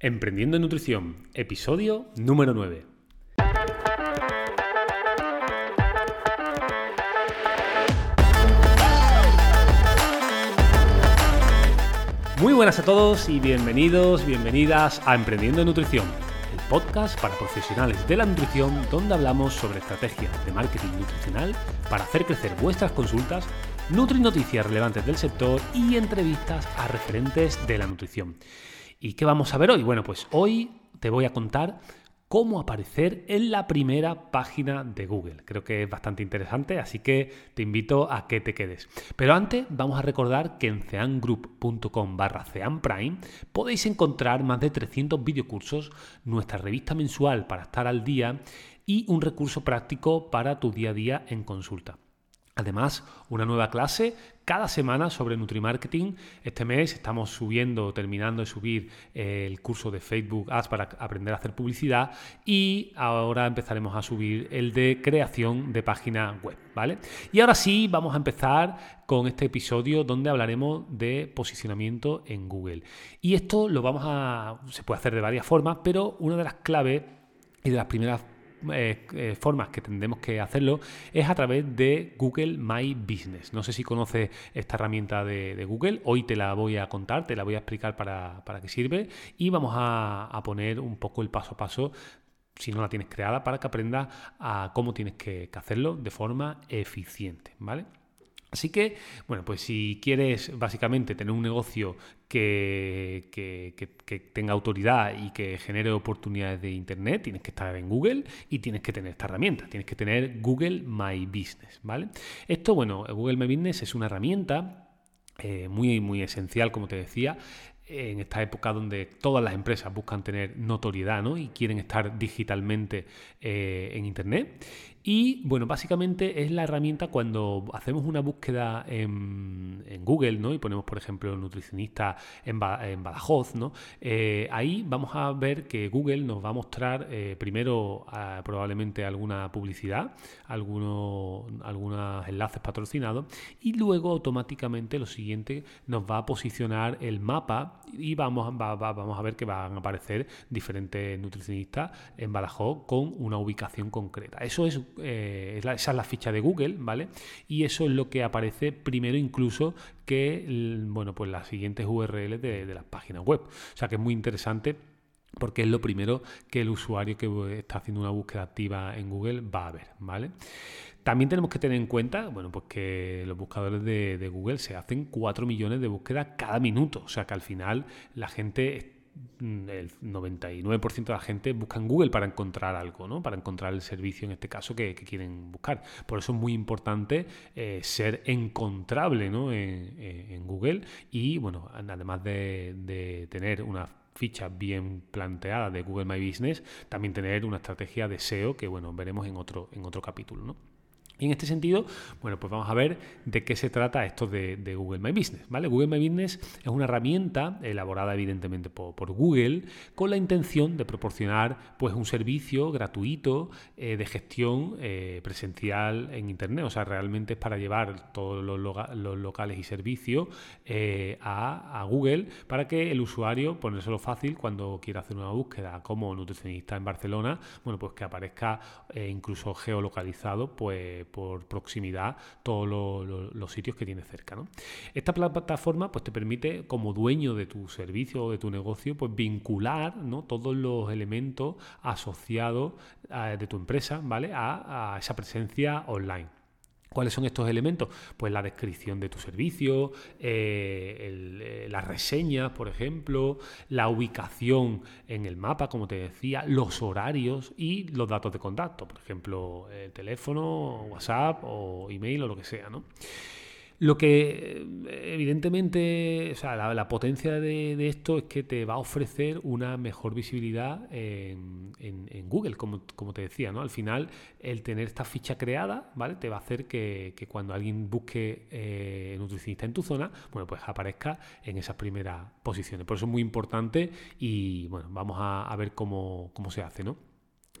Emprendiendo en Nutrición, episodio número 9. Muy buenas a todos y bienvenidos, bienvenidas a Emprendiendo en Nutrición, el podcast para profesionales de la nutrición donde hablamos sobre estrategias de marketing nutricional para hacer crecer vuestras consultas, nutri noticias relevantes del sector y entrevistas a referentes de la nutrición. ¿Y qué vamos a ver hoy? Bueno, pues hoy te voy a contar cómo aparecer en la primera página de Google. Creo que es bastante interesante, así que te invito a que te quedes. Pero antes vamos a recordar que en ceangroup.com barra ceanprime podéis encontrar más de 300 videocursos, nuestra revista mensual para estar al día y un recurso práctico para tu día a día en consulta. Además, una nueva clase cada semana sobre Nutrimarketing. Este mes estamos subiendo, terminando de subir eh, el curso de Facebook Ads para aprender a hacer publicidad y ahora empezaremos a subir el de creación de página web, ¿vale? Y ahora sí, vamos a empezar con este episodio donde hablaremos de posicionamiento en Google. Y esto lo vamos a se puede hacer de varias formas, pero una de las claves y de las primeras eh, eh, formas que tendremos que hacerlo es a través de Google My Business. No sé si conoces esta herramienta de, Google, hoy te la voy a contar, te la voy a explicar para, qué sirve y vamos a, a poner un poco el paso a paso si no la tienes creada, para que aprendas a cómo tienes que, que hacerlo de forma eficiente, ¿vale? Así que, bueno, pues si quieres básicamente tener un negocio que, tenga autoridad y que genere oportunidades de Internet, tienes que estar en Google y tienes que tener esta herramienta, tienes que tener Google My Business, ¿vale? Esto, bueno, Google My Business es una herramienta eh, muy, muy esencial, como te decía, en esta época donde todas las empresas buscan tener notoriedad ¿no? y quieren estar digitalmente eh, en Internet. Y bueno, básicamente es la herramienta cuando hacemos una búsqueda en, Google ¿no? y ponemos, por ejemplo, nutricionista en, Badajoz, ¿no? Eh, ahí vamos a ver que Google nos va a mostrar eh, primero probablemente alguna publicidad, algunos, algunos enlaces patrocinados y luego automáticamente lo siguiente nos va a posicionar el mapa y vamos, vamos a ver que van a aparecer diferentes nutricionistas en Badajoz con una ubicación concreta. Eso es eh, esa es la ficha de Google, ¿vale? Y eso es lo que aparece primero incluso que, bueno, pues las siguientes URLs de, las páginas web. O sea que es muy interesante porque es lo primero que el usuario que está haciendo una búsqueda activa en Google va a ver, ¿vale? También tenemos que tener en cuenta, bueno, pues que los buscadores de, Google se hacen 4 millones de búsquedas cada minuto, o sea que al final la gente el 99% de la gente busca en Google para encontrar algo, ¿no? para encontrar el servicio en este caso que, quieren buscar. Por eso es muy importante eh, ser encontrable en, Google y, bueno, además de, tener una ficha bien planteada de Google My Business, también tener una estrategia de SEO que, bueno, veremos en otro, en otro capítulo. ¿no? Y en este sentido, bueno, pues vamos a ver de qué se trata esto de, Google My Business. ¿vale? Google My Business es una herramienta elaborada evidentemente por, Google con la intención de proporcionar pues, un servicio gratuito eh, de gestión eh, presencial en Internet. O sea, realmente es para llevar todos los, locales y servicios eh, a, Google para que el usuario, ponérselo fácil cuando quiera hacer una búsqueda como nutricionista en Barcelona, bueno, pues que aparezca incluso geolocalizado, pues por proximidad todos los, sitios que tienes cerca. Esta plataforma pues, te permite, como dueño de tu servicio o de tu negocio, pues, vincular ¿no? todos los elementos asociados eh, de tu empresa ¿vale? a esa presencia online. ¿Cuáles son estos elementos? Pues la descripción de tu servicio, eh, eh, las reseñas, por ejemplo, la ubicación en el mapa, como te decía, los horarios y los datos de contacto, por ejemplo, el teléfono, WhatsApp o email o lo que sea, ¿no? Lo que evidentemente, o sea, la, potencia de, esto es que te va a ofrecer una mejor visibilidad en, Google, como, te decía, ¿no? Al final, el tener esta ficha creada, ¿vale? Te va a hacer que, cuando alguien busque eh, nutricionista en tu zona, bueno, pues aparezca en esas primeras posiciones. Por eso es muy importante y, bueno, vamos a, a ver cómo, cómo se hace, ¿no?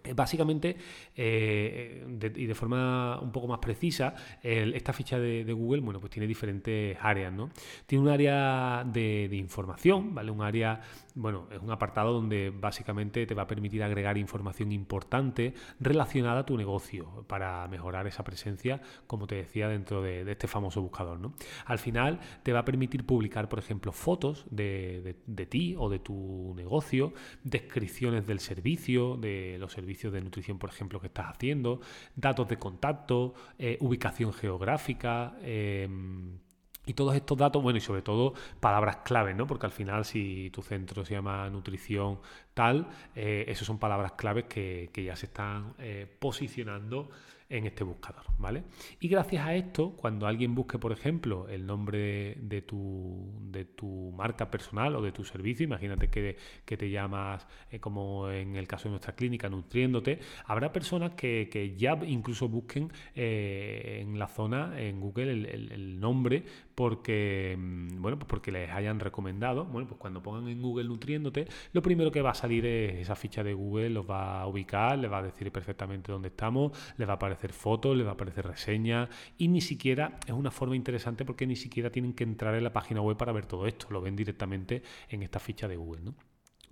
Eh, básicamente, eh, y de forma un poco más precisa, esta ficha de, Google, bueno, pues tiene diferentes áreas, ¿no? Tiene un área de, información, ¿vale? Un área, bueno, es un apartado donde básicamente te va a permitir agregar información importante relacionada a tu negocio para mejorar esa presencia, como te decía, dentro de, este famoso buscador, ¿no? Al final te va a permitir publicar, por ejemplo, fotos de, de ti o de tu negocio, descripciones del servicio, de los servicios de nutrición, por ejemplo, que estás haciendo, datos de contacto, eh, ubicación geográfica. Em, y todos estos datos, bueno, y sobre todo palabras claves, ¿no? Porque al final, si tu centro se llama nutrición tal, eh, esas son palabras claves que, ya se están eh, posicionando en este buscador, ¿vale? Y gracias a esto, cuando alguien busque, por ejemplo, el nombre de, tu, de tu marca personal o de tu servicio, imagínate que, te llamas, eh, como en el caso de nuestra clínica, Nutriéndote, habrá personas que, ya incluso busquen eh, en la zona, en Google, el, nombre porque, mm, bueno, pues porque les hayan recomendado. Bueno, pues cuando pongan en Google Nutriéndote, lo primero que va a salir es esa ficha de Google, los va a ubicar, les va a decir perfectamente dónde estamos, les va a aparecer aparecer fotos, les va a aparecer reseñas y ni siquiera es una forma interesante porque ni siquiera tienen que entrar en la página web para ver todo esto, lo ven directamente en esta ficha de Google. ¿no?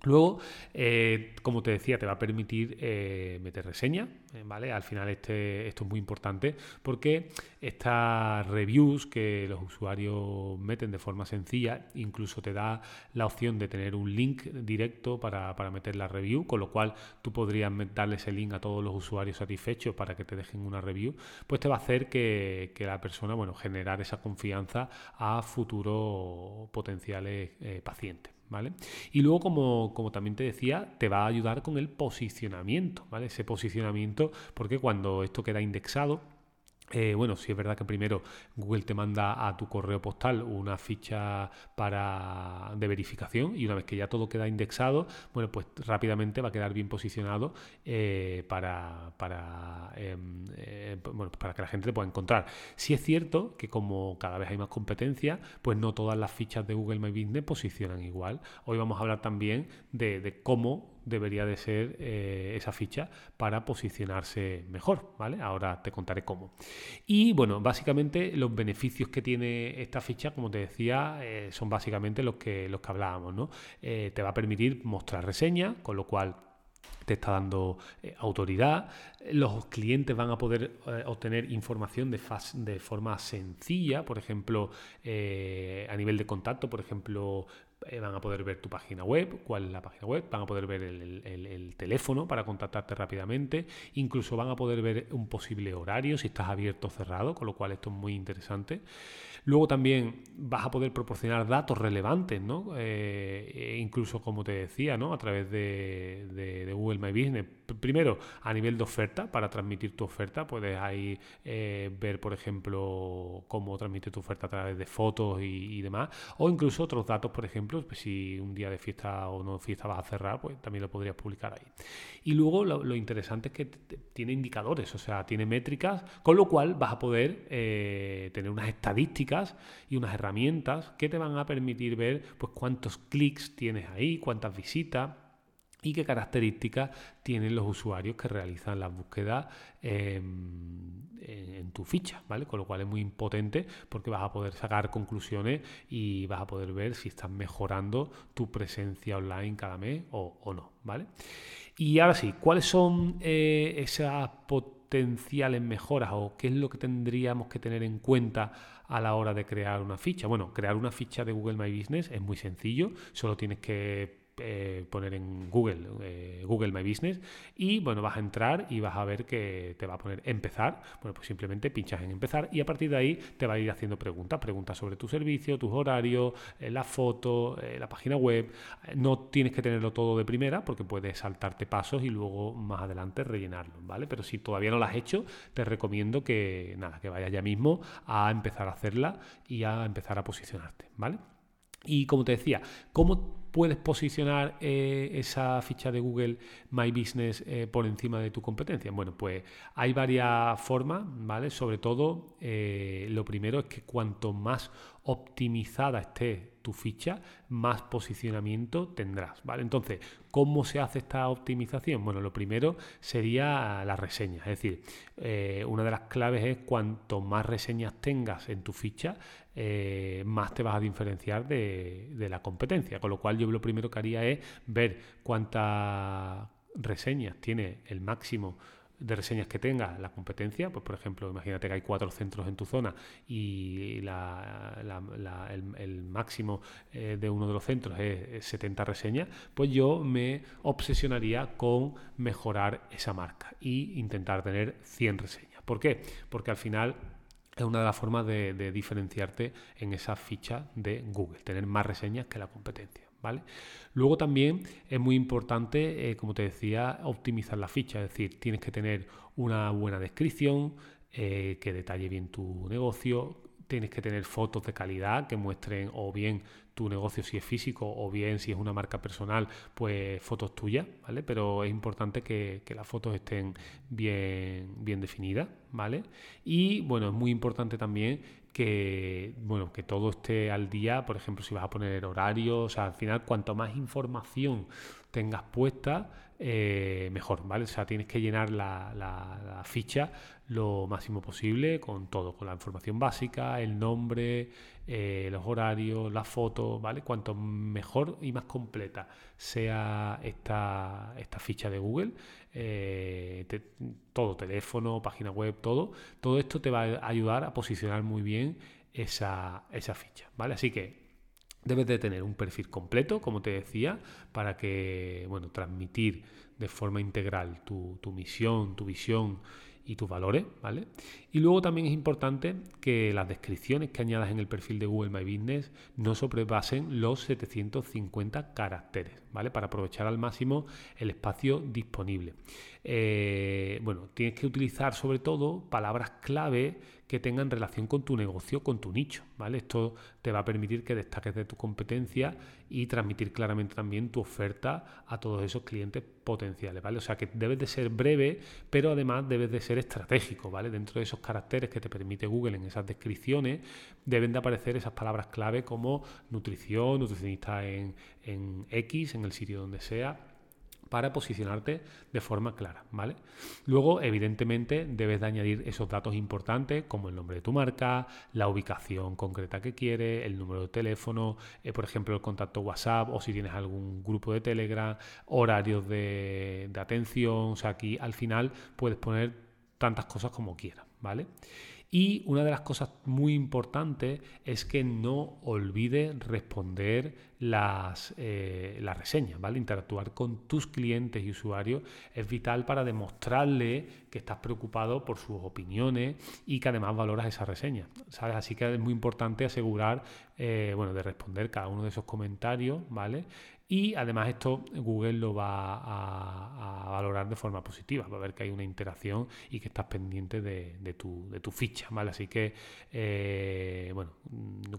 Luego, eh, como te decía, te va a permitir eh, meter reseña, eh, ¿vale? Al final este, esto es muy importante porque estas reviews que los usuarios meten de forma sencilla, incluso te da la opción de tener un link directo para, meter la review, con lo cual tú podrías darle ese link a todos los usuarios satisfechos para que te dejen una review, pues te va a hacer que, la persona, bueno, generar esa confianza a futuros potenciales pacientes. ¿Vale? Y luego, como, como, también te decía, te va a ayudar con el posicionamiento, ¿vale? Ese posicionamiento, porque cuando esto queda indexado, eh, bueno, sí es verdad que primero Google te manda a tu correo postal una ficha para, de verificación y una vez que ya todo queda indexado, bueno, pues rápidamente va a quedar bien posicionado eh, para, para, em, eh, bueno, para que la gente te pueda encontrar. Sí es cierto que como cada vez hay más competencia, pues no todas las fichas de Google My Business posicionan igual. Hoy vamos a hablar también de, de cómo debería de ser eh, esa ficha para posicionarse mejor, ¿vale? Ahora te contaré cómo. Y bueno, básicamente los beneficios que tiene esta ficha, como te decía, eh, son básicamente los que, los que hablábamos, ¿no? Eh, te va a permitir mostrar reseñas, con lo cual te está dando autoridad. Los clientes van a poder obtener información de, de, forma sencilla, por ejemplo, a nivel de contacto, por ejemplo, eh, van a poder ver tu página web, cuál es la página web, van a poder ver el, teléfono para contactarte rápidamente, incluso van a poder ver un posible horario si estás abierto o cerrado, con lo cual esto es muy interesante. Luego también vas a poder proporcionar datos relevantes, ¿no? Eh, e incluso como te decía, ¿no? A través de, Google My Business. Primero, a nivel de oferta, para transmitir tu oferta, puedes ahí eh, ver, por ejemplo, cómo transmite tu oferta a través de fotos y demás, o incluso otros datos, por ejemplo, pues si un día de fiesta o no fiesta vas a cerrar, pues también lo podrías publicar ahí. Y luego lo, interesante es que tiene indicadores, o sea, tiene métricas, con lo cual vas a poder eh, tener unas estadísticas y unas herramientas que te van a permitir ver pues cuántos clics tienes ahí, cuántas visitas y qué características tienen los usuarios que realizan las búsquedas en, tu ficha, ¿vale? Con lo cual es muy impotente porque vas a poder sacar conclusiones y vas a poder ver si estás mejorando tu presencia online cada mes o, no, ¿vale? Y ahora sí, ¿cuáles son eh, esas potenciales mejoras o qué es lo que tendríamos que tener en cuenta a la hora de crear una ficha? Bueno, crear una ficha de Google My Business es muy sencillo, solo tienes que eh, poner en Google, eh, Google My Business y bueno, vas a entrar y vas a ver que te va a poner empezar. Bueno, pues simplemente pinchas en empezar y a partir de ahí te va a ir haciendo preguntas, preguntas sobre tu servicio, tus horarios, eh, la foto, la página web. No tienes que tenerlo todo de primera porque puedes saltarte pasos y luego más adelante rellenarlo, ¿vale? Pero si todavía no lo has hecho, te recomiendo que nada, que vayas ya mismo a empezar a hacerla y a empezar a posicionarte, ¿vale? Y como te decía, ¿cómo puedes posicionar eh, esa ficha de Google My Business eh, por encima de tu competencia? Bueno, pues hay varias formas, ¿vale? Sobre todo, eh, lo primero es que cuanto más optimizada esté tu ficha, más posicionamiento tendrás, ¿vale? Entonces, ¿cómo se hace esta optimización? Bueno, lo primero sería la reseña, es decir, una de las claves es cuanto más reseñas tengas en tu ficha, eh, más te vas a diferenciar de, la competencia, con lo cual yo lo primero que haría es ver cuántas reseñas tiene el máximo de reseñas que tenga la competencia, pues por ejemplo, imagínate que hay cuatro centros en tu zona y el, máximo eh, de uno de los centros es 70 reseñas, pues yo me obsesionaría con mejorar esa marca e intentar tener 100 reseñas. ¿Por qué? Porque al final es una de las formas de, diferenciarte en esa ficha de Google, tener más reseñas que la competencia. ¿vale? Luego también es muy importante, eh, como te decía, optimizar la ficha, es decir, tienes que tener una buena descripción eh, que detalle bien tu negocio, tienes que tener fotos de calidad que muestren o bien tu negocio si es físico o bien si es una marca personal, pues fotos tuyas, ¿vale? Pero es importante que, las fotos estén bien, bien definidas, ¿vale? Y bueno, es muy importante también que, bueno, que todo esté al día, por ejemplo, si vas a poner horarios, o sea, al final, cuanto más información tengas puesta, eh, mejor, ¿vale? O sea, tienes que llenar la, ficha lo máximo posible con todo, con la información básica, el nombre, eh, los horarios, las fotos, ¿vale? Cuanto mejor y más completa sea esta, esta ficha de Google, eh, todo, teléfono, página web, todo, todo esto te va a ayudar a posicionar muy bien esa, esa ficha, ¿vale? Así que Debes de tener un perfil completo, como te decía, para que, bueno, transmitir de forma integral tu, tu misión, tu visión y tus valores, ¿vale? Y luego también es importante que las descripciones que añadas en el perfil de Google My Business no sobrepasen los 750 caracteres, ¿vale? Para aprovechar al máximo el espacio disponible. Eh, bueno, tienes que utilizar sobre todo palabras clave que tengan relación con tu negocio, con tu nicho, ¿vale? Esto te va a permitir que destaques de tu competencia y transmitir claramente también tu oferta a todos esos clientes potenciales, ¿vale? O sea que debes de ser breve, pero además debes de ser estratégico, ¿vale? Dentro de esos caracteres que te permite Google en esas descripciones, deben de aparecer esas palabras clave como nutrición, nutricionista en, en X, en el sitio donde sea, para posicionarte de forma clara, ¿vale? Luego, evidentemente, debes de añadir esos datos importantes como el nombre de tu marca, la ubicación concreta que quieres, el número de teléfono, eh, por ejemplo, el contacto WhatsApp o si tienes algún grupo de Telegram, horarios de, de atención, o sea, aquí al final puedes poner tantas cosas como quieras, ¿vale? Y una de las cosas muy importantes es que no olvides responder las, eh, las reseñas, ¿vale? Interactuar con tus clientes y usuarios es vital para demostrarle que estás preocupado por sus opiniones y que además valoras esa reseña, ¿sabes? Así que es muy importante asegurar, eh, bueno, de responder cada uno de esos comentarios, ¿vale? Y además esto Google lo va a, valorar de forma positiva, va a ver que hay una interacción y que estás pendiente de, tu, de tu, ficha, ¿vale? Así que, eh, bueno,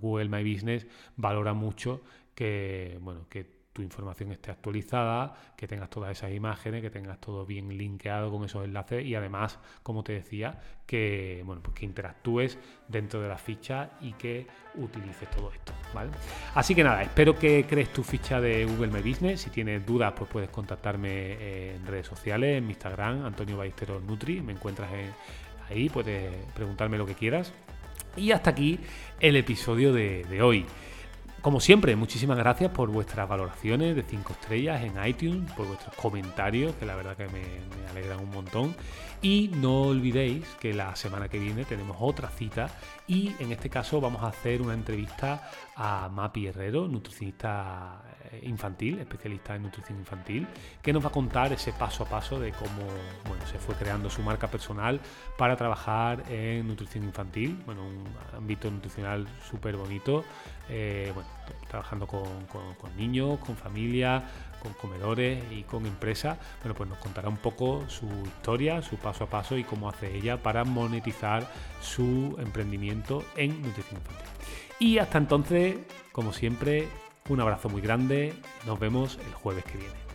Google My Business valora mucho que, bueno, que tu información esté actualizada, que tengas todas esas imágenes, que tengas todo bien linkeado con esos enlaces y además, como te decía, que bueno, pues que interactúes dentro de la ficha y que utilices todo esto, ¿vale? Así que nada, espero que crees tu ficha de Google My Business. Si tienes dudas, pues puedes contactarme en redes sociales, en mi Instagram, Antonio Ballesteros Nutri, me encuentras ahí, puedes preguntarme lo que quieras. Y hasta aquí el episodio de, de hoy. Como siempre, muchísimas gracias por vuestras valoraciones de 5 estrellas en iTunes, por vuestros comentarios, que la verdad que me, alegran un montón. Y no olvidéis que la semana que viene tenemos otra cita y en este caso vamos a hacer una entrevista a Mapi Herrero, nutricionista infantil, especialista en nutrición infantil, que nos va a contar ese paso a paso de cómo bueno, se fue creando su marca personal para trabajar en nutrición infantil, bueno, un ámbito nutricional súper bonito, eh, bueno, trabajando con, niños, con familias, con comedores y con empresas, bueno, pues nos contará un poco su historia, su paso a paso y cómo hace ella para monetizar su emprendimiento en nutrición infantil. Y hasta entonces, como siempre, un abrazo muy grande, nos vemos el jueves que viene.